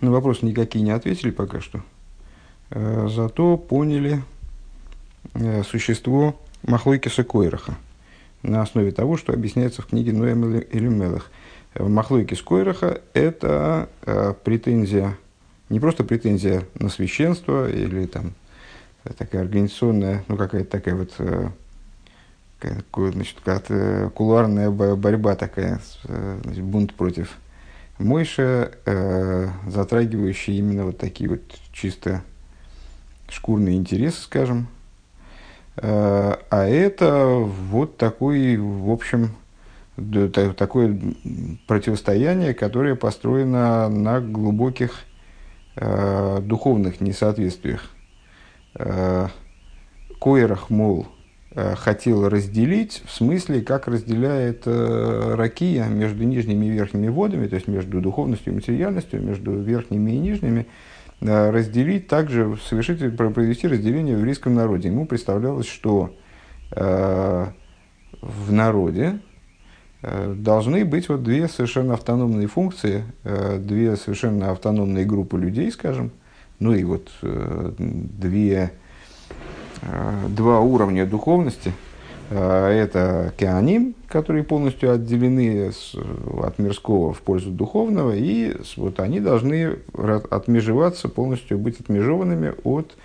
На вопросы никакие не ответили пока что. Э, зато поняли э, существо Махлойкиса Койраха на основе того, что объясняется в книге Ноем или Мелах. Махлойкис Койраха – это претензия, не просто претензия на священство или там такая организационная, ну какая-то такая вот значит, кулуарная борьба такая, значит, бунт против Мойша, э, затрагивающий именно вот такие вот чисто шкурные интересы, скажем. Э, а это вот такой, в общем, такое противостояние, которое построено на глубоких э, духовных несоответствиях. Э, Коерах, мол, хотел разделить, в смысле, как разделяет э, ракия между нижними и верхними водами, то есть между духовностью и материальностью, между верхними и нижними, э, разделить также, совершить, провести разделение в еврейском народе. Ему представлялось, что э, в народе э, должны быть вот две совершенно автономные функции, э, две совершенно автономные группы людей, скажем, ну и вот э, две Э, два уровня духовности. Э, это кеаним, которые полностью отделены от мирского в пользу духовного, и вот они должны отмежеваться, полностью быть отмежеванными от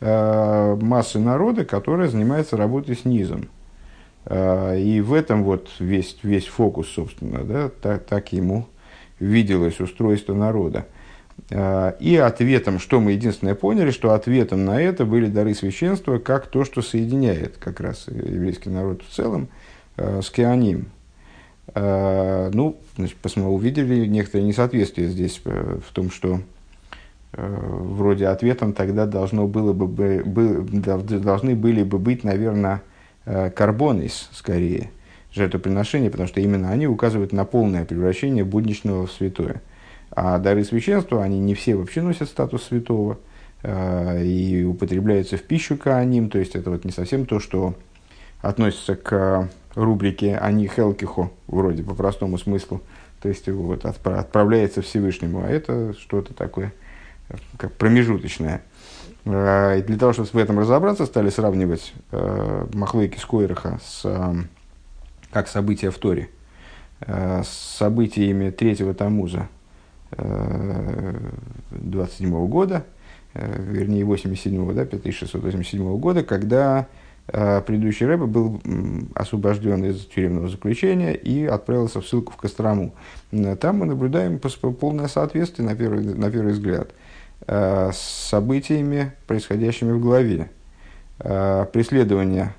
э, массы народа, которая занимается работой с низом. И в этом вот весь, весь фокус, собственно, да, так, так ему виделось устройство народа. Э, и ответом, что мы единственное поняли, что ответом на это были дары священства, как то, что соединяет как раз еврейский народ в целом э, с Кианим. Э, ну, значит, увидели некоторое несоответствие здесь в том, что вроде ответом тогда должно было бы, бы, должны были бы быть, наверное, карбонис скорее, жертвоприношения, потому что именно они указывают на полное превращение будничного в святое. А дары священства, они не все вообще носят статус святого э, и употребляются в пищу кааним, то есть это вот не совсем то, что относится к рубрике «Они хелкихо», вроде по простому смыслу, то есть вот отправляется Всевышнему, а это что-то такое, как промежуточное. Э, и для того, чтобы в этом разобраться, стали сравнивать э, Махлейки Скойраха с, как события в Торе, с событиями третьего Тамуза, 27 года, э, вернее 87 да, 5687 года, когда э, предыдущий рэбе был освобожден из тюремного заключения и отправился в ссылку в Кострому. Там мы наблюдаем полное соответствие, на первый, на первый взгляд, э, с событиями, происходящими в главе. Преследования,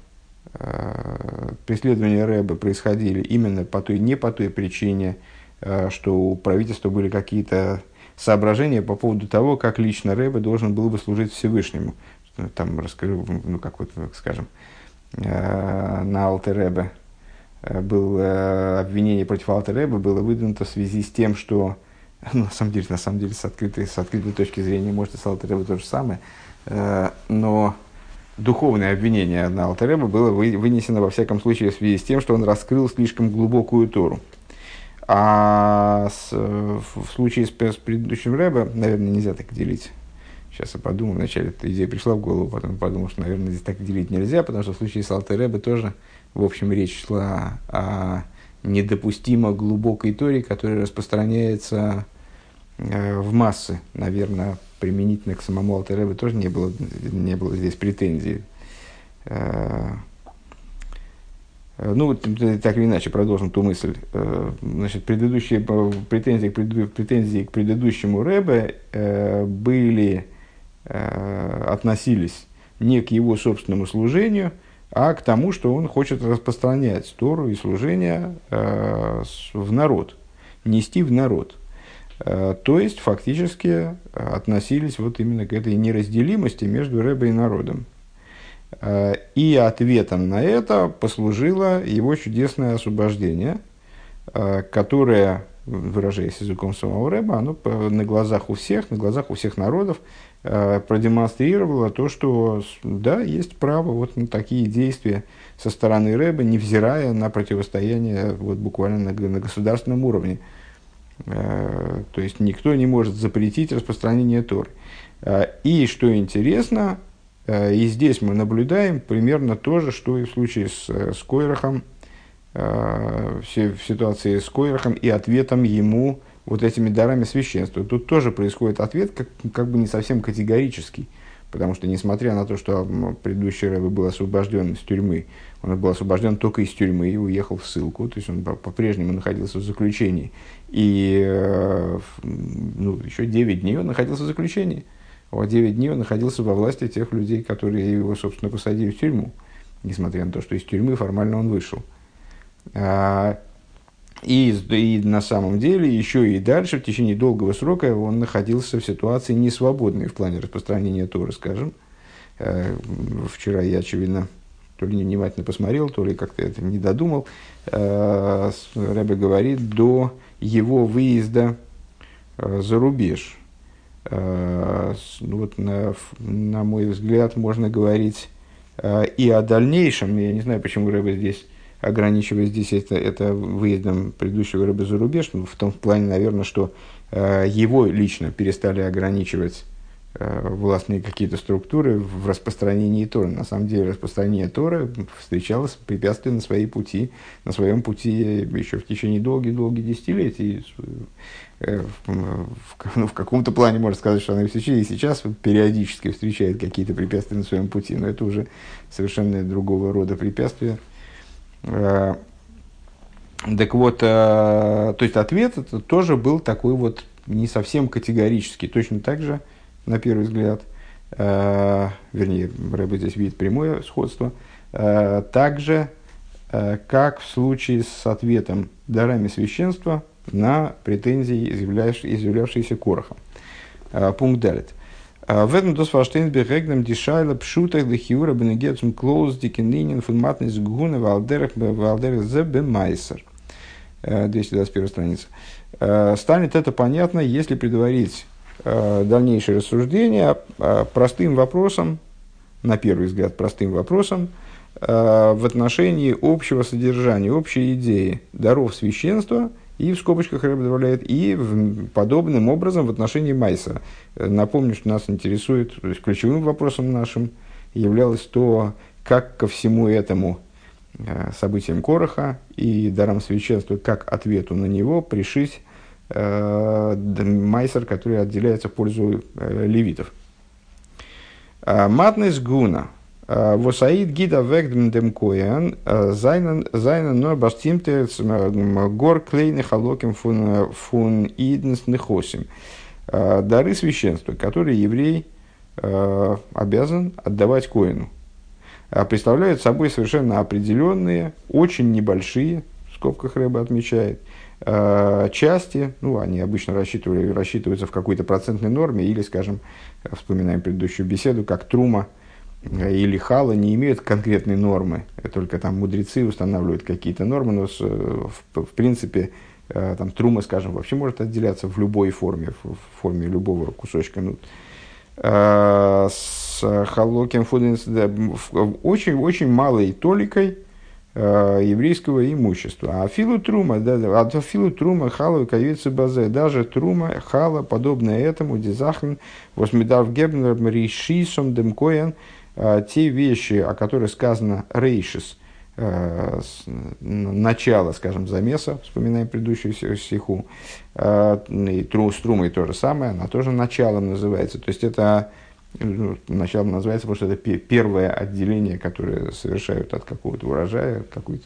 преследования рэба происходили именно по той, не по той причине, что у правительства были какие-то соображения по поводу того, как лично Рэбе должен был бы служить Всевышнему. Там расскажу, ну как вот, скажем, э, на Алтеребе э, было обвинение против Алтеребе было выдвинуто в связи с тем, что на самом деле, на самом деле, с открытой, с открытой точки зрения, может, и с Алтеребе то же самое, но духовное обвинение на Алтеребе было вынесено, во всяком случае, в связи с тем, что он раскрыл слишком глубокую Тору. А с, в случае с, с предыдущим рэбе, наверное, нельзя так делить. Сейчас я подумал, вначале эта идея пришла в голову, потом подумал, что, наверное, здесь так делить нельзя, потому что в случае с Алтай Рэбе тоже, в общем, речь шла о недопустимо глубокой торе, которая распространяется э, в массы. Наверное, применительно к самому Алтай Рэбе тоже не было, не было здесь претензий. Э, ну, так или иначе, продолжим ту мысль. Э, значит, предыдущие претензии к, преду, претензии к предыдущему Рэбе э, были, относились не к его собственному служению, а к тому, что он хочет распространять Тору и служение в народ, нести в народ. То есть, фактически относились вот именно к этой неразделимости между Рэбе и народом. Э, и ответом на это послужило его чудесное освобождение, э, которое, выражаясь языком самого Рэба, оно на глазах у всех, на глазах у всех народов э, продемонстрировало то, что да, есть право вот на такие действия со стороны Рэба, невзирая на противостояние вот, буквально на, на государственном уровне. То есть никто не может запретить распространение Торы. И что интересно, и здесь мы наблюдаем примерно то же, что и в случае с, с Койрахом, в ситуации с Койрахом и ответом ему вот этими дарами священства. Тут тоже происходит ответ как, как бы не совсем категорический. Потому что, несмотря на то, что предыдущий Рэбе был освобожден из тюрьмы, он был освобожден только из тюрьмы и уехал в ссылку, то есть он по-прежнему находился в заключении. И э, ну, еще 9 дней он находился в заключении. А 9 дней он находился во власти тех людей, которые его, собственно, посадили в тюрьму, несмотря на то, что из тюрьмы формально он вышел. А, и, и на самом деле еще и дальше, в течение долгого срока, он находился в ситуации несвободной в плане распространения Торы, скажем. Э, вчера я, очевидно, то ли невнимательно посмотрел, то ли как-то это не додумал. Э, Рэбе говорит, до его выезда за рубеж. Ну, вот на, на мой взгляд, можно говорить и о дальнейшем. Я не знаю, почему Рэбе здесь ограничивая здесь это, это выездом предыдущего рыбы за рубеж, ну, в том плане, наверное, что э, его лично перестали ограничивать э, властные какие-то структуры в распространении Торы. На самом деле распространение Торы встречалось препятствия на своей пути, на своем пути еще в течение долгих-долгих десятилетий. Э, в, ну, в каком-то плане можно сказать, что она и сейчас периодически встречает какие-то препятствия на своем пути, но это уже совершенно другого рода препятствия, Э, так вот, э, то есть ответ это тоже был такой вот не совсем категорический. Точно так же, на первый взгляд, э, вернее, Рэбе здесь видит прямое сходство, также, как в случае с ответом дарами священства на претензии, изъявлявшиеся Корохом. Пункт далит. В этом дос фаштейн бегегнем дишайла пшутах дехиура бенегецум клоуз дикенинин фун матнис гуна валдерах валдерах зе бемайсер. 221 страница. Станет это понятно, если предварить дальнейшее рассуждение простым вопросом, на первый взгляд простым вопросом, в отношении общего содержания, общей идеи даров священства – и в скобочках Рэб добавляет, и в, подобным образом в отношении Майса. Напомню, что нас интересует, то есть ключевым вопросом нашим являлось то, как ко всему этому э, событиям Короха и дарам священства, как ответу на него пришить э, майсер, который отделяется в пользу э, левитов. А, Матнес Гуна – Восаид гида вегдем дем коян, зайнен но бастимте гор клейны халоким фун, фун иднес нехосим. Дары священства, которые еврей обязан отдавать коину, представляют собой совершенно определенные, очень небольшие, в скобках Рэба отмечает, части, ну, они обычно рассчитывали, рассчитываются в какой-то процентной норме, или, скажем, вспоминаем предыдущую беседу, как трума – или хала не имеют конкретной нормы, только там мудрецы устанавливают какие-то нормы, но с, в, в принципе э, там трума, скажем, вообще может отделяться в любой форме, в, форме любого кусочка. Ну, э, с халоким фуденс очень, очень малой толикой э, еврейского имущества. А филу трума, да, а филу трума хала кавица базе, даже трума хала, подобное этому, дизахн, восмидав гебнер мришисом демкоен, а, те вещи, о которых сказано рейшис, э, начало, скажем, замеса, вспоминаем предыдущую стиху, э, и тру, с трумой то же самое, она тоже началом называется. То есть это началом называется, потому что это первое отделение, которое совершают от какого-то урожая, от, какой-то,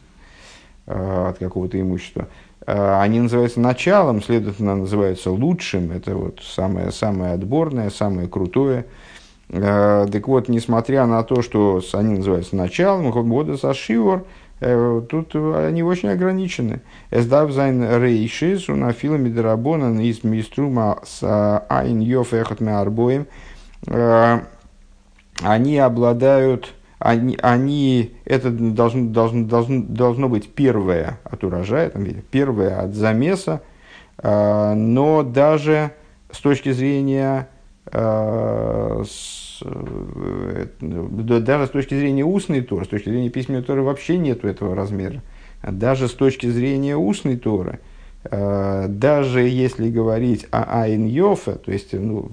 э, от какого-то имущества. Они называются началом, следовательно, называются лучшим, это вот самое, самое отборное, самое крутое – Э, так вот, несмотря на то, что они называются началом, года сашивор, э, тут они очень ограничены. Эсдав зайн рейшис, унафила мидрабона из миструма с айн йоф арбоем. Э, они обладают, они, они это должно, должно, должно, должно быть первое от урожая, там, первое от замеса, но даже с точки зрения Э, даже с точки зрения устной Торы, с точки зрения письменной Торы вообще нету этого размера. Даже с точки зрения устной Торы, Даже если говорить о Айн Йофе, то есть ну,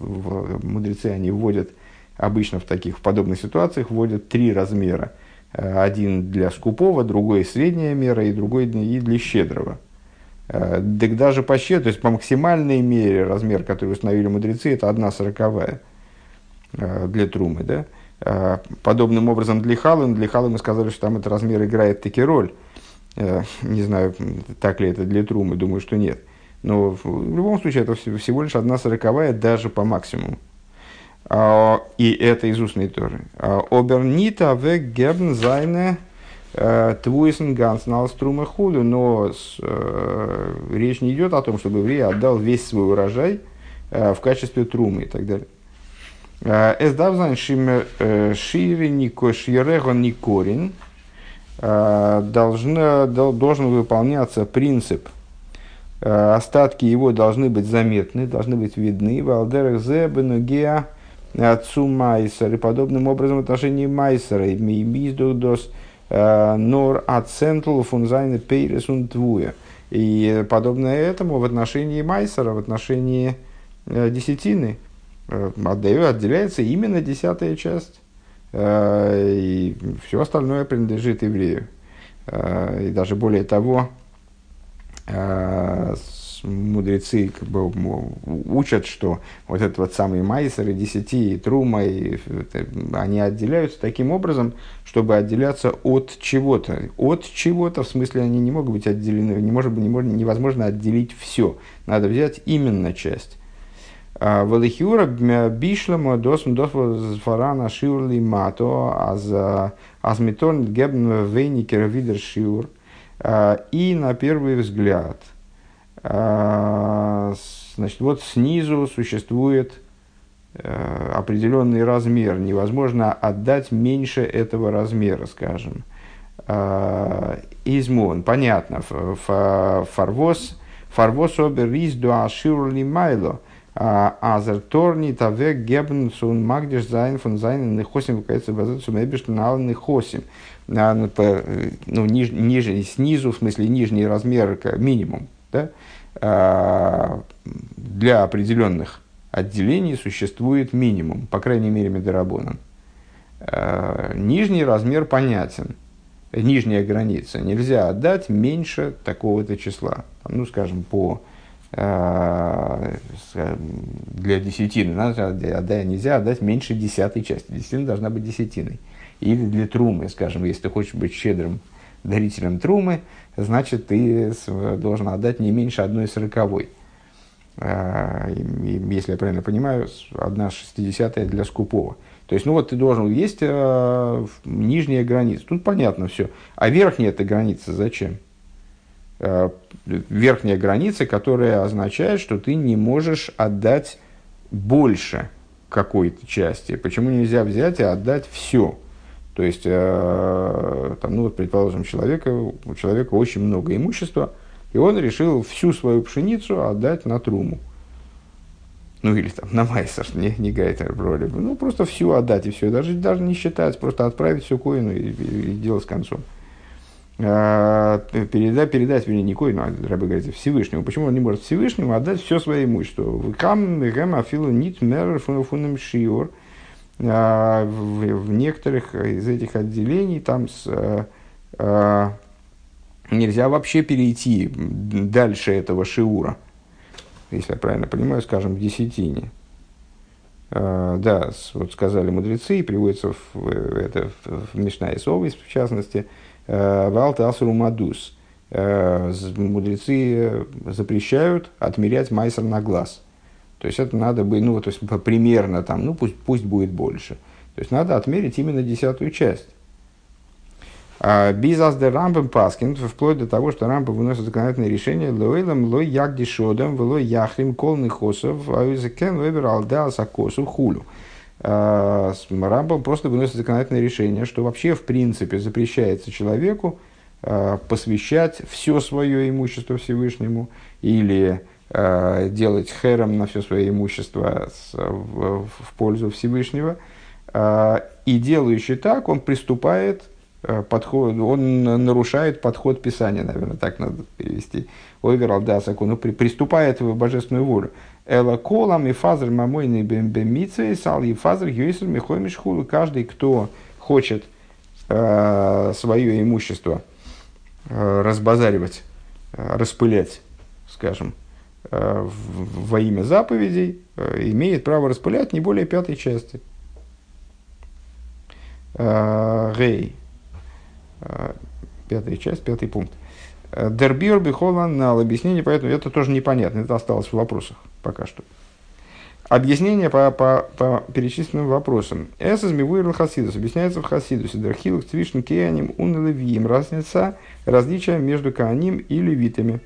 мудрецы они вводят обычно в таких в подобных ситуациях вводят три размера. Один для скупого, другой средняя мера и другой и для щедрого. Так даже по щедрой, то есть по максимальной мере размер, который установили мудрецы, это одна сороковая для трумы. Да? Э, подобным образом для Халы, для Халы мы сказали, что там этот размер играет таки роль. Э, не знаю, так ли это для Трумы, думаю, что нет. Но в любом случае это всего лишь одна сороковая даже по максимуму. А, и это из устной Торы. А, Обернита в гебн зайне э, твуисен ганс налструма худу. Но речь не идет о том, чтобы еврей отдал весь свой урожай в качестве трумы и так далее. Эсдавзан шире нико шьерего никорин должен выполняться принцип остатки его должны быть заметны, должны быть видны. Валдерах зе бенугеа отцу майсер. И подобным образом в отношении майсера. Миздух нор ацентл фунзайна пейрес твуя. И подобное этому в отношении майсера, в отношении десятины. Э, отдаю, отделяется именно десятая часть. Э, и все остальное принадлежит еврею. Э, и даже более того, мудрецы как бы, учат, что вот этот вот самый майсер и десяти, и трума, и, они отделяются таким образом, чтобы отделяться от чего-то. От чего-то, в смысле, они не могут быть отделены, не может, не может, невозможно отделить все. Надо взять именно часть. А, Велихиура бишлема досм досфарана шиурли мато аз аз метон гебн вейникер видер шиур. А, и на первый взгляд, а, значит, вот снизу существует определенный размер. Невозможно отдать меньше этого размера, скажем. Измон, понятно, фарвос, фарвос обер рис дуа шиурли майло – Азер Торни Тавек Гебн Сун Магдиш Зайн фон Зайн Нехосим Выкается Базет Сумебиш Нал Нехосим. Ну, ну ниж, ниже, снизу, в смысле нижний размер минимум. Да? А, для определенных отделений существует минимум, по крайней мере, медорабоном. А, нижний размер понятен, нижняя граница. Нельзя отдать меньше такого-то числа. Ну, скажем, по для десятины надо отдать, нельзя отдать меньше десятой части. Десятина должна быть десятиной. Или для трумы, скажем, если ты хочешь быть щедрым дарителем трумы, значит, ты должен отдать не меньше одной сороковой. Э, если я правильно понимаю, одна шестидесятая для скупого. То есть, ну вот ты должен, есть э, нижняя граница. Тут понятно все. А верхняя эта граница зачем? Э, верхняя граница, которая означает, что ты не можешь отдать больше какой-то части. Почему нельзя взять и отдать все? То есть, э, там, ну вот, предположим, человека, у человека очень много имущества, и он решил всю свою пшеницу отдать на труму. Ну или там на майсер, не, не играет роли. Ну просто всю отдать и все. Даже, даже не считать, просто отправить все коину и, и, и дело с концом. Передать, передать, вернее, не Коину, а рабы говорит, Всевышнему. Почему он не может Всевышнему отдать все свое имущество? Кам гэм афилу нит фунам шиор. А, в некоторых из этих отделений там с, а, нельзя вообще перейти дальше этого шиура. Если я правильно понимаю, скажем, в десятине. Да, вот сказали мудрецы, и приводится в, это в Мишна и Совис, в частности, Валта Асуру Мадус. Э, мудрецы запрещают отмерять майсер на глаз. То есть это надо бы, ну, то есть примерно там, ну пусть, пусть будет больше. То есть надо отмерить именно десятую часть. А Бизас де Рамбам Паскин, вплоть до того, что Рампа выносит законодательное решение, лойлам лой ягдишодам, влой яхрим колный хосов, а юзекен выбер алда сакосу хулю. Рамбам просто выносит законодательное решение, что вообще в принципе запрещается человеку а, посвящать все свое имущество Всевышнему или а, делать хером на все свое имущество в, пользу Всевышнего. И делающий так, он приступает подход, он нарушает подход Писания, наверное, так надо перевести. Ойвер Алдасаку, ну, при, приступает в божественную волю. אלא כל המפזר ממונו במצוות אל יפזר יותר מחומש. Каждый, кто хочет э, свое имущество э, разбазаривать, э, распылять, скажем, э, во имя заповедей, э, имеет право распылять не более пятой части. Э, Гей. Э, пятая часть, пятый пункт. Дербир Бихолан на объяснение, поэтому это тоже непонятно, это осталось в вопросах пока что. Объяснение по, по, по перечисленным вопросам. Эсэс мивуир хасидус объясняется в хасидусе. Дерхилук цвишн кеаним ун левиим. Разница, различие между кааним и левитами.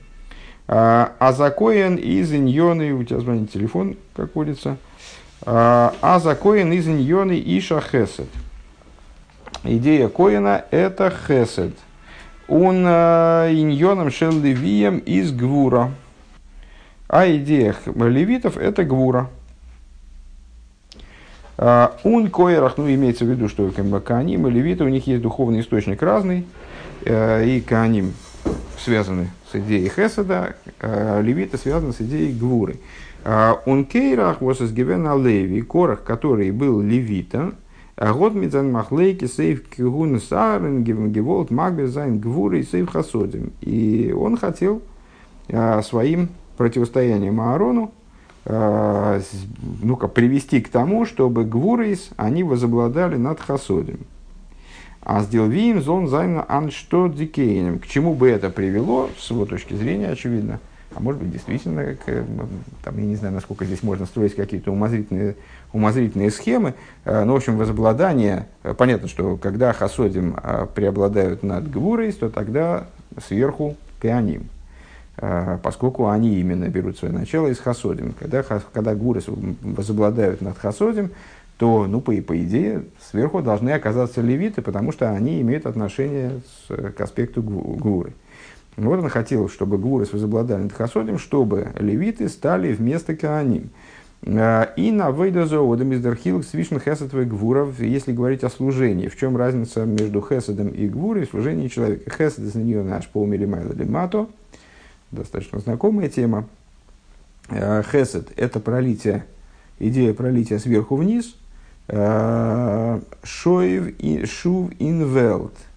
А, за коэн из иньоны, у тебя звонит телефон, как водится. А, за коэн из иньоны иша хесед. Идея коина это хесед. Он а, иньоном шел левием из гвура. А идея левитов – это гвура. А, ун коерах, ну имеется в виду, что кааним и левиты, у них есть духовный источник разный, э, и кааним связаны с идеей хеседа, а левиты связаны с идеей гвуры. А, ун кейрах вот из леви, корах, который был левитом, год мидзан махлейки сейф кигун сарен геволт магбезайн гвуры сейф хасодим. И он хотел своим противостоянием Аарону, э, ну-ка, привести к тому, чтобы Гвурейс, они возобладали над Хасодем. А сделал Вим, зон зайна аншто дикейнем. К чему бы это привело, с его точки зрения, очевидно, а может быть, действительно, как, э, там, я не знаю, насколько здесь можно строить какие-то умозрительные, умозрительные схемы, э, но, в общем, возобладание, э, понятно, что когда хасодим преобладают над гвурой, то тогда сверху кеаним. Э, поскольку они именно берут свое начало из хасодим. Когда, когда гуры возобладают над хасодим, то, ну, по, по идее, сверху должны оказаться левиты, потому что они имеют отношение с, к аспекту гуры. Вот он хотел, чтобы гуры возобладали над хасодим, чтобы левиты стали вместо кааним. Э, и на выйдозоодом из дархилок свишн хесед гвуров, если говорить о служении. В чем разница между хеседом и гвурой в человека? Хесед из нее наш полмилимайла лимато – достаточно знакомая тема. Э, хесед – это пролитие, идея пролития сверху вниз. Э, שוב איז שוב אין וועלט, э,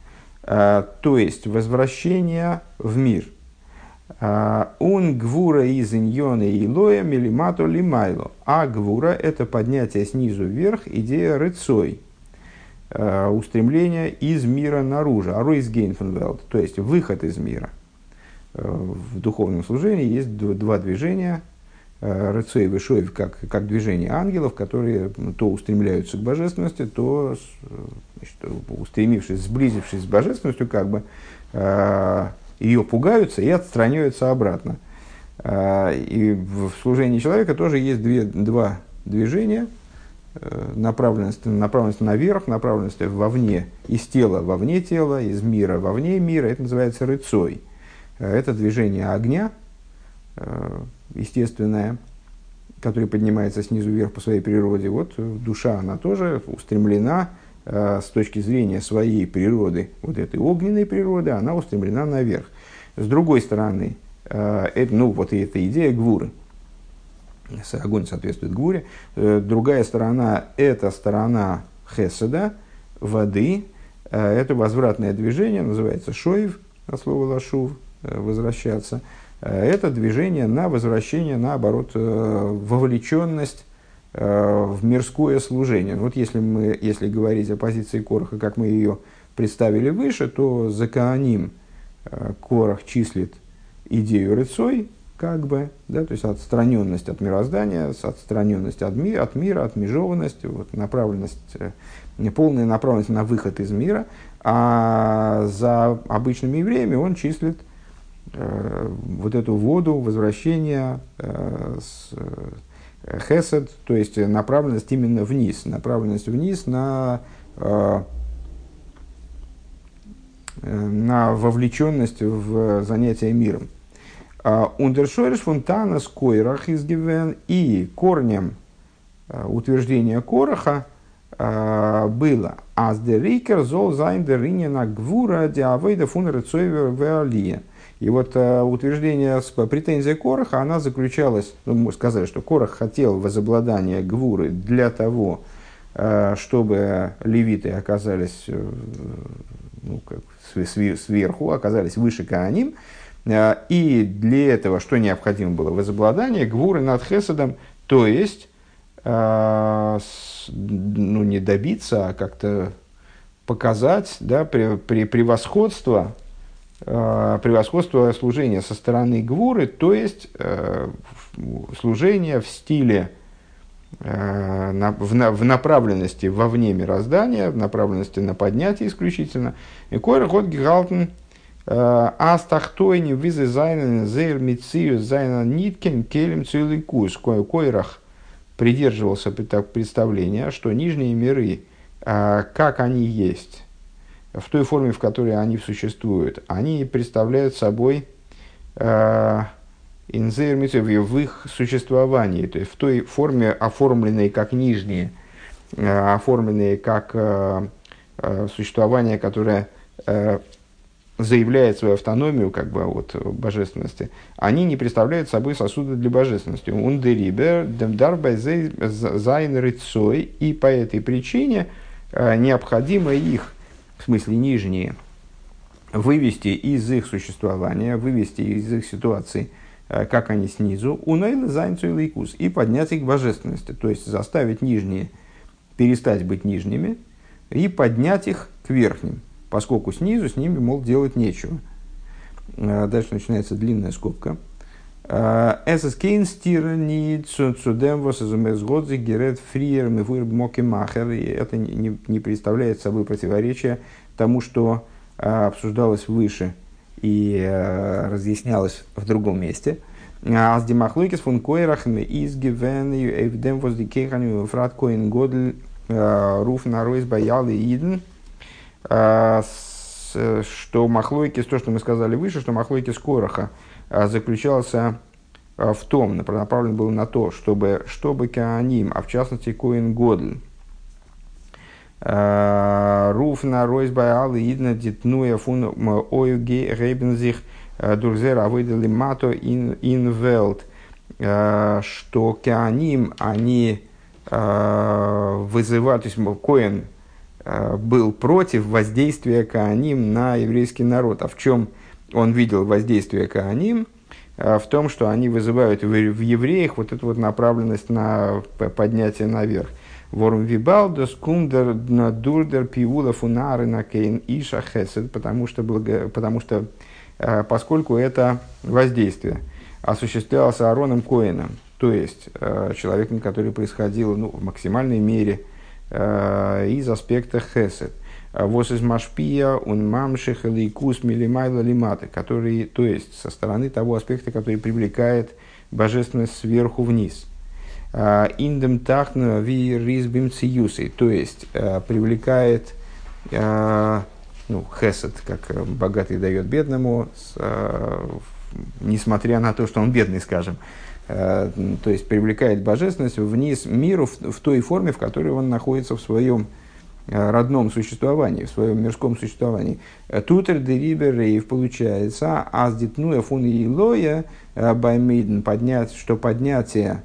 то есть возвращение в мир. און גבורה איז ענינה העלאה מלמטה למעלה. А גבורה – это поднятие снизу вверх, идея רצוא, устремление из мира наружу, אַרויסגיין פון וועלט, то есть выход из мира – в духовном служении есть два движения, э, Рыцой и Вишоев, как, как движение ангелов, которые то устремляются к божественности, то, значит, устремившись, сблизившись с божественностью, как бы э, ее пугаются и отстраняются обратно. Э, и в служении человека тоже есть две, два движения, направленность, направленность наверх, направленность вовне, из тела вовне тела, из мира вовне мира, это называется рыцой – это движение огня, э, естественное, которое поднимается снизу вверх по своей природе. Вот душа, она тоже устремлена э, с точки зрения своей природы, вот этой огненной природы, она устремлена наверх. С другой стороны, это, ну, вот и эта идея гвуры. Огонь соответствует гвуре. Другая сторона – это сторона хеседа, воды. Это возвратное движение, называется шоев, от слова лашув, Э, возвращаться, э, это движение на возвращение, наоборот, э, вовлеченность в мирское служение. Вот если, мы, если говорить о позиции Короха, как мы ее представили выше, то за Кааним Корах числит идею рыцой, как бы, да, то есть отстраненность от мироздания, отстраненность от, ми, от мира, отмежеванность, вот, направленность, полная направленность на выход из мира, а за обычными евреями он числит Э, вот эту воду возвращения э, с э, хесед, то есть направленность именно вниз, направленность вниз на, на вовлеченность в занятие миром. Ундершойрш фунтана с койрах изгивен и корнем утверждения Короха э, было «אַז דער עיקר זאָל זיין דער ענין הגבורה די עבודה פון רצוא ועליה». И вот э, утверждение, претензия Короха, она заключалась, ну, мы сказали, что Корох хотел возобладания Гвуры для того, э, чтобы левиты оказались э, ну, как, сверху, оказались выше коаним, э, и для этого, что необходимо было, возобладание Гвуры над Хесадом, то есть, э, с, ну, не добиться, а как-то показать да, при, при, превосходство превосходство служения со стороны Гвуры, то есть э, служение в стиле, э, в, на, в направленности вовне мироздания, в направленности на поднятие исключительно. И койр год гигалтен астахтойни визы зайнен зейр мицию зайна ниткен келем циликус. Койрах придерживался представления, что нижние миры, как они есть, в той форме, в которой они существуют, они представляют собой э, в их существовании, то есть в той форме, оформленной как нижние, э, оформленные как э, существование, которое заявляет свою автономию как бы от божественности, они не представляют собой сосуды для божественности. און דעריבער, דאַרף זיין רצוא, и по этой причине необходимо их в смысле нижние, вывести из их существования, вывести из их ситуации, э, как они снизу, און עולה זיין צו אלקות, и поднять их к божественности, то есть заставить нижние перестать быть нижними и поднять их к верхним, поскольку снизу с ними, мол, делать нечего. Э, дальше начинается длинная скобка. Эсэс кейн стирни цудем восазумес годзи герет фриер мифур моки махер. И это не, не представляет собой противоречия тому, что а, обсуждалось выше и а, разъяснялось в другом месте. Аз димахлойкис фун койрах из гивен эвдем воздикеханю фрат коин годль руф на ройс баял и иден. Что махлойкис, то, что мы сказали выше, что махлойкис короха – а, заключался а, в том, направлен был на то, чтобы, чтобы Кааним, а в частности Коин Годль, а, Руф на Ройсбай Аллы Идна Дитнуя Фун Ойге Рейбензих Дурзер Авыдали Мато Инвелт, что Кааним, они вызывают, то есть Коин был против воздействия Кааним на еврейский народ. А в чем он видел воздействие Кааним э, в том, что они вызывают в евреях вот эту вот направленность на поднятие наверх. Ворум вибалдос кундер дурдер пиула фунары на кейн иша хесед, потому что, благо, потому что э, поскольку это воздействие осуществлялось Аароном Коином, то есть э, человеком, который происходил ну, в максимальной мере из аспекта хесед. Вос из Машпия, он мамших или кус милимайла лиматы, который, то есть со стороны того аспекта, который привлекает божественность сверху вниз. А, Индем тахна ви ризбим циюсей, то есть а, привлекает а, ну, хесед, как богатый дает бедному, несмотря на то, что он бедный, скажем, то есть привлекает божественность вниз миру в, той форме, в которой он находится в своем Э, родном существовании, в своем мирском существовании. Э, Тутер де рейв получается, аз дитнуя фун и лоя э, баймейден, поднять, что поднятие,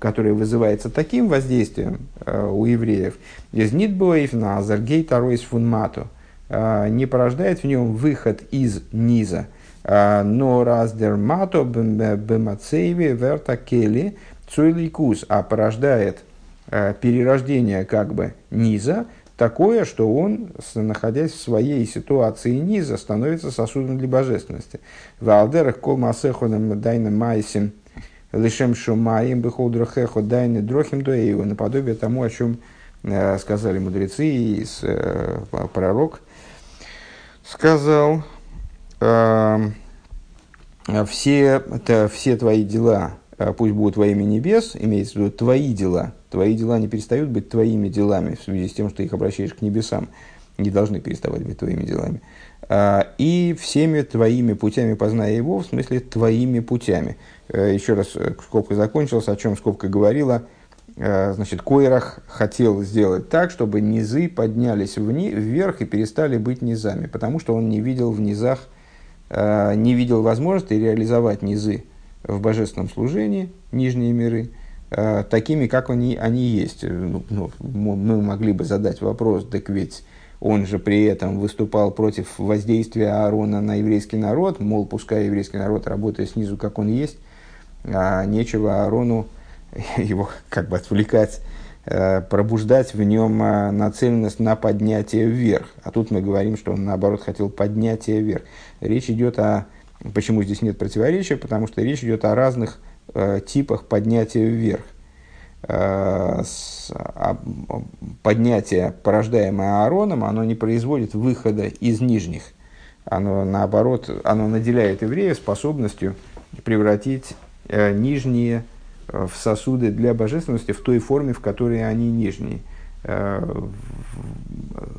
которое вызывается таким воздействием у евреев, из нитбоев на азаргей таройс фун мату, не порождает в нем выход из низа, но раздер мато бемацееви верта кели цуйликус, а порождает – Э, перерождение как бы низа такое, что он, находясь в своей ситуации низа, становится сосудом для божественности. В алдерах кол масехоном дайна майсим лишем шумаем бихолдрахехо дайны дрохим дуэйву, наподобие тому, о чем э, сказали мудрецы и э, пророк сказал, э, все, это, все твои дела пусть будут во имя небес, имеется в виду твои дела. Твои дела не перестают быть твоими делами в связи с тем, что ты их обращаешь к небесам. Не должны переставать быть твоими делами. А, и всеми твоими путями познай его, в смысле твоими путями. Э, еще раз, э, скобка закончилась, о чем скобка говорила. Э, значит, Койрах хотел сделать так, чтобы низы поднялись вни, вверх и перестали быть низами, потому что он не видел в низах, не видел возможности реализовать низы в божественном служении, нижние миры, э, такими, как они, они есть. Ну, ну, мы могли бы задать вопрос, так ведь он же при этом выступал против воздействия Аарона на еврейский народ, мол, пускай еврейский народ работает снизу, как он есть, а нечего Аарону его как бы отвлекать, э, пробуждать в нем э, нацеленность на поднятие вверх. А тут мы говорим, что он наоборот хотел поднятие вверх. Речь идет о... Почему здесь нет противоречия? Потому что речь идет о разных э, типах поднятия вверх. Э, с, а, поднятие, порождаемое Аароном, оно не производит выхода из нижних. Оно, наоборот, оно наделяет еврея способностью превратить э, нижние Э, в сосуды для божественности в той форме, в которой они нижние. Э,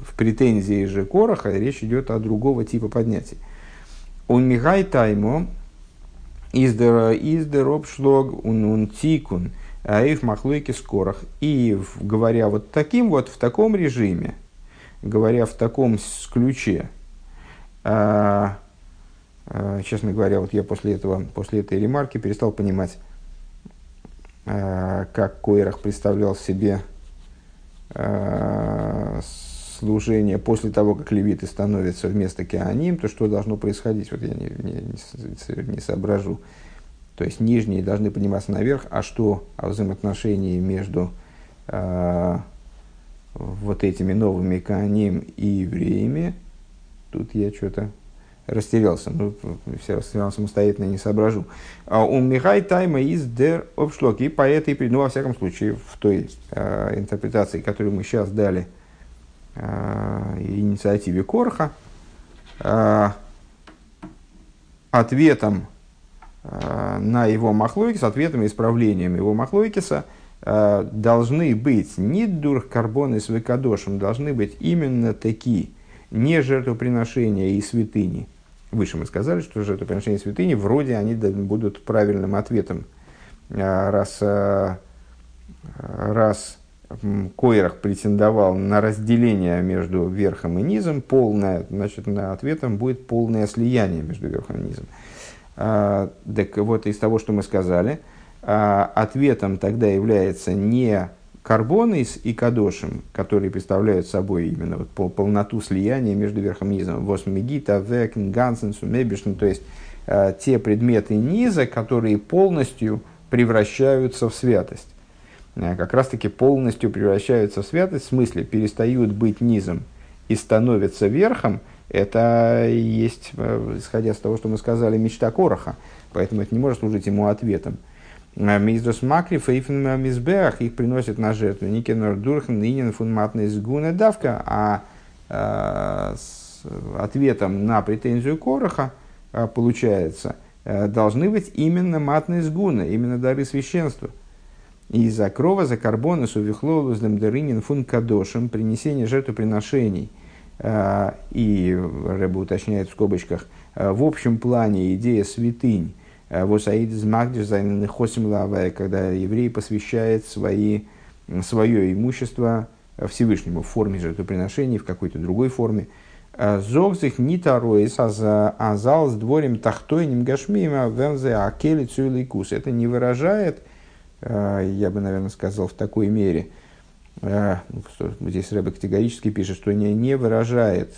в претензии же Короха речь идет о другого типа поднятия. Он мигай таймо издер обшлог он он тикун аиф махлойки скорах. И говоря вот таким вот, в таком режиме, говоря в таком ключе, э, честно говоря, вот я после этого, после этой ремарки перестал понимать, Э, как Койрах представлял себе э, служение после того, как левиты становятся вместо Кеаним, то что должно происходить? Вот я не, не, не соображу. То есть нижние должны подниматься наверх, а что о взаимоотношении между э, вот этими новыми Кеаним и евреями, тут я что-то растерялся, ну, все растерял самостоятельно, не соображу. А у Михай Тайма из дер обшлок. И по этой, ну, во всяком случае, в той э, интерпретации, которую мы сейчас дали инициативе Корха, э, ответом э, на его махлойкис, ответом и исправлением его махлойкиса э, должны быть не дур карбоны с выкадошем, должны быть именно такие, не жертвоприношения и святыни, Выше мы сказали, что жертвоприношения святыни вроде они будут правильным ответом. Раз, раз Койрах претендовал на разделение между верхом и низом, полное, значит, на ответом будет полное слияние между верхом и низом. А, так вот, из того, что мы сказали, ответом тогда является не карбоны и кадошем, которые представляют собой именно вот полноту слияния между верхом и низом. Восмегита, векен, гансен, сумебишн, то есть э, те предметы низа, которые полностью превращаются в святость. Э, как раз таки полностью превращаются в святость, в смысле перестают быть низом и становятся верхом, это есть, э, исходя с того, что мы сказали, мечта Короха. Поэтому это не может служить ему ответом. Миздос макри фейфен мизбеах их приносят на жертву. Никенор дурхан нинен фунматный сгуна давка, а э, с ответом на претензию Короха э, получается, э, должны быть именно матные сгуны, именно дары священства. И за крова, за карбона, сувихлолу, сдемдеринин фун кадошем, принесение жертвоприношений. Э, и Рэба уточняет в скобочках, э, в общем плане идея святынь, Э, Восаид из Магдиш когда еврей посвящает свои, свое имущество Всевышнему в форме жертвоприношений, в какой-то другой форме. Зогзих нитароис азал с дворем тахтойним гашмима вензе акели цуйликус. Это не выражает, я бы, наверное, сказал в такой мере, здесь Рэбе категорически пишет, что не, не выражает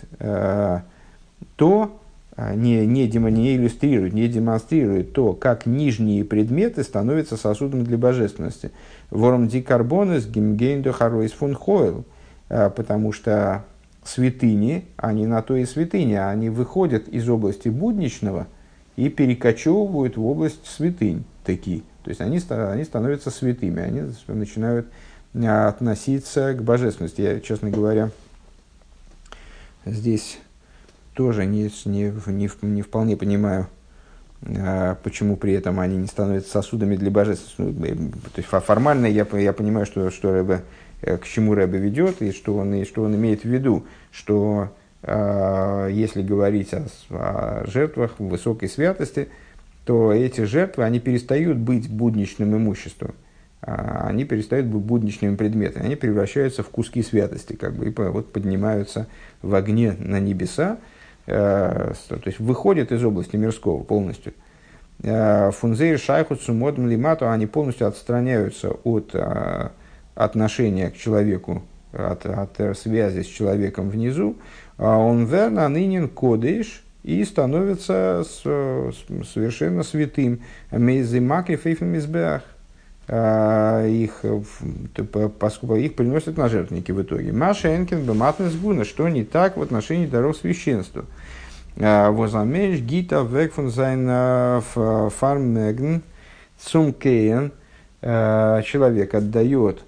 то, а, не, не, демо, не иллюстрирует, не демонстрирует то, как нижние предметы становятся сосудом для божественности. Ворм дикарбонес гимгейндо хароис фун хойл, а, потому что святыни, они на то и святыни, они выходят из области будничного и перекочевывают в область святынь такие. То есть они, они становятся святыми, они начинают а, относиться к божественности. Я, честно говоря, здесь тоже не, не, не, не вполне понимаю, а, почему при этом они не становятся сосудами для божественности. Ну, то есть формально я, я понимаю, что, что Рэбе, э, к чему Рэбе ведет и что он, и что он имеет в виду, что э, если говорить о, о жертвах высокой святости, то эти жертвы, они перестают быть будничным имуществом. а, они перестают быть будничными предметами, они превращаются в куски святости, как бы, и вот поднимаются в огне на небеса, э, то есть выходят из области мирского полностью. Э, Фунзейр шайхут сумодм лимату, они полностью отстраняются от э, отношения к человеку, от, от связи с человеком внизу. А он верна нынен кодыш, и становится совершенно святым. Мейзимак фейфемизбеах. А, их, поскольку их приносят на жертвенники в итоге. Маша Энкин Бематнес Гуна, что не так в отношении даров священства. А, Возамеш Гита Векфун Зайн Фармегн Цумкеен человек отдает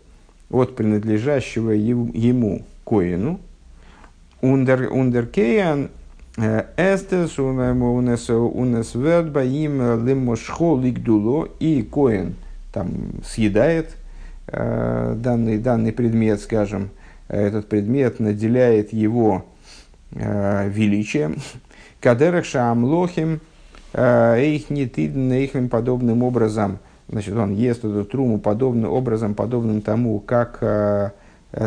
от принадлежащего ему коину, Ундер, ундеркеян Эстес унес унес верба им лимошхо лигдуло и коин там съедает данный, данный предмет, скажем, этот предмет наделяет его величием. Кадерах шаамлохим их не их подобным образом, значит, он ест эту труму подобным образом, подобным тому, как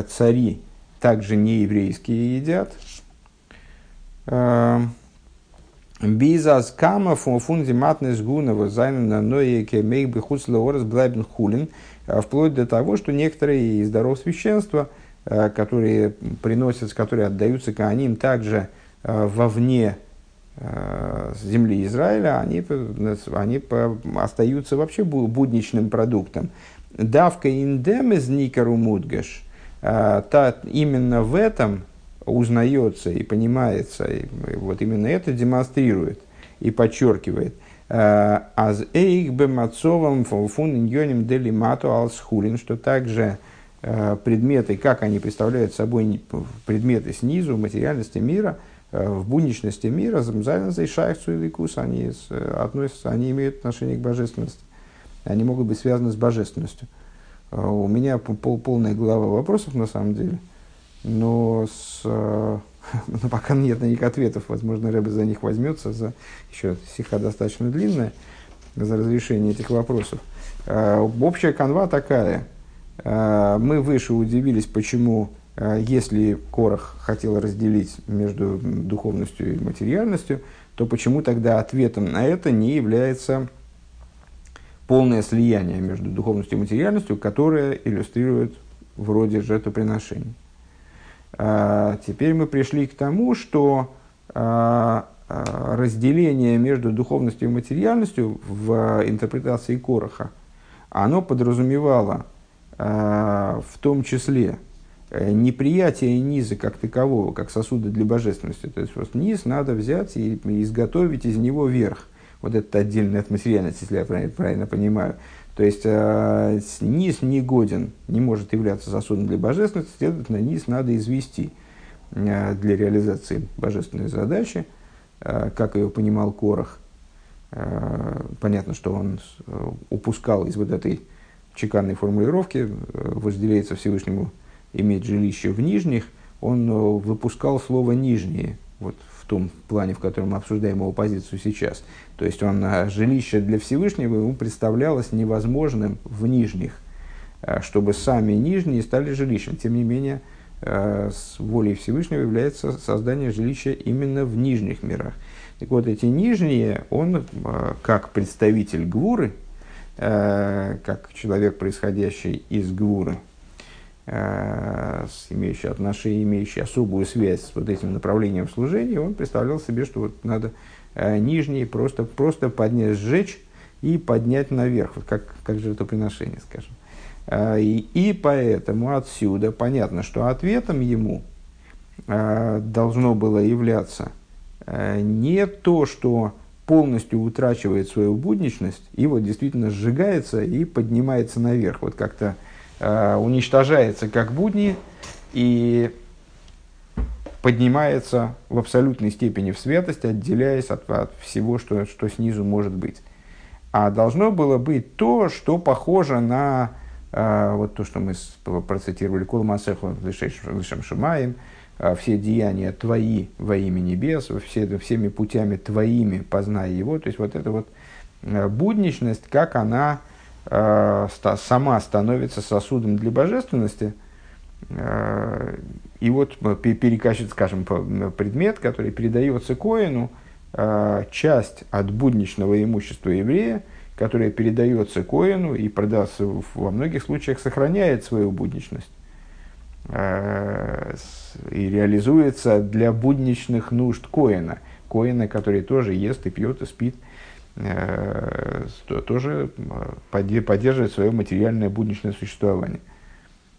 цари также нееврейские едят. Эм, ביז אַז כמה פון די מתנות כהונה וואָס זיינען נוהג אויך בחוץ לארץ בלייבן חולין, э, вплоть до того, что некоторые из даров священства, э, которые приносятся, которые отдаются коаним также э, вовне земли Израиля, они, они остаются вообще будничным продуктом. Давка индем из никару мудгаш, именно в этом узнается и понимается, и вот именно это демонстрирует и подчеркивает. Э, Аз эйх бемацовым фун иньоним делимату алсхулин, что также э, предметы, как они представляют собой предметы снизу, материальности мира, э, в будничности мира, замзайнза и шайхцу и ликус, они относятся, они имеют отношение к божественности. Они могут быть связаны с божественностью. У меня пол, полная глава вопросов на самом деле – но с, э, но пока нет на них ответов. Возможно, Рэбе за них возьмется, за еще сиха достаточно длинная, за разрешение этих вопросов. Э, общая канва такая. Э, мы выше удивились, почему, если Корах хотел разделить между духовностью и материальностью, то почему тогда ответом на это не является полное слияние между духовностью и материальностью, которое иллюстрирует вроде жертвоприношений. А, теперь мы пришли к тому, что а, а, разделение между духовностью и материальностью в интерпретации Короха, оно подразумевало в том числе э, неприятие низа как такового, как сосуда для божественности. То есть просто низ надо взять и изготовить из него верх. Вот это отдельная от материальности, если я правильно, правильно понимаю. То есть э, низ не годен, не может являться сосудом для божественности, следовательно, низ надо извести э, для реализации божественной задачи, э, как ее понимал Корах. Понятно, что он э, упускал из вот этой чеканной формулировки, э, Всевышнему иметь жилище в нижних, он э, выпускал слово «нижние», вот том плане, в котором мы обсуждаем его позицию сейчас. То есть он, а, жилище для Всевышнего ему представлялось невозможным в нижних, а, чтобы сами нижние стали жилищем. Тем не менее, а, с волей Всевышнего является создание жилища именно в нижних мирах. Так вот, эти нижние, он как представитель Гвуры, как человек, происходящий из Гвуры, имеющий отношение, имеющий особую связь с вот этим направлением служения, он представлял себе, что вот надо э, нижний просто, просто поднять, сжечь и поднять наверх, вот как, как жертвоприношение, скажем. Э, и, и поэтому отсюда понятно, что ответом ему должно было являться не то, что полностью утрачивает свою будничность и вот действительно сжигается и поднимается наверх. Вот как-то Э, уничтожается как будни и поднимается в абсолютной степени в святость, отделяясь от, от всего, что, что снизу может быть. А должно было быть то, что похоже на э, вот то, что мы процитировали Кулмасеху Лишем Шумаем, э, все деяния твои во имя небес, все, всеми путями твоими познай его. То есть вот эта вот э, будничность, как она э, сама становится сосудом для божественности, э, и вот перекачивает, скажем, предмет, который передается Коину, часть от будничного имущества еврея, которая передается Коину и продастся во многих случаях сохраняет свою будничность и реализуется для будничных нужд Коина. Коина, который тоже ест и пьет и спит – Э, тоже поддерживает свое материальное будничное существование –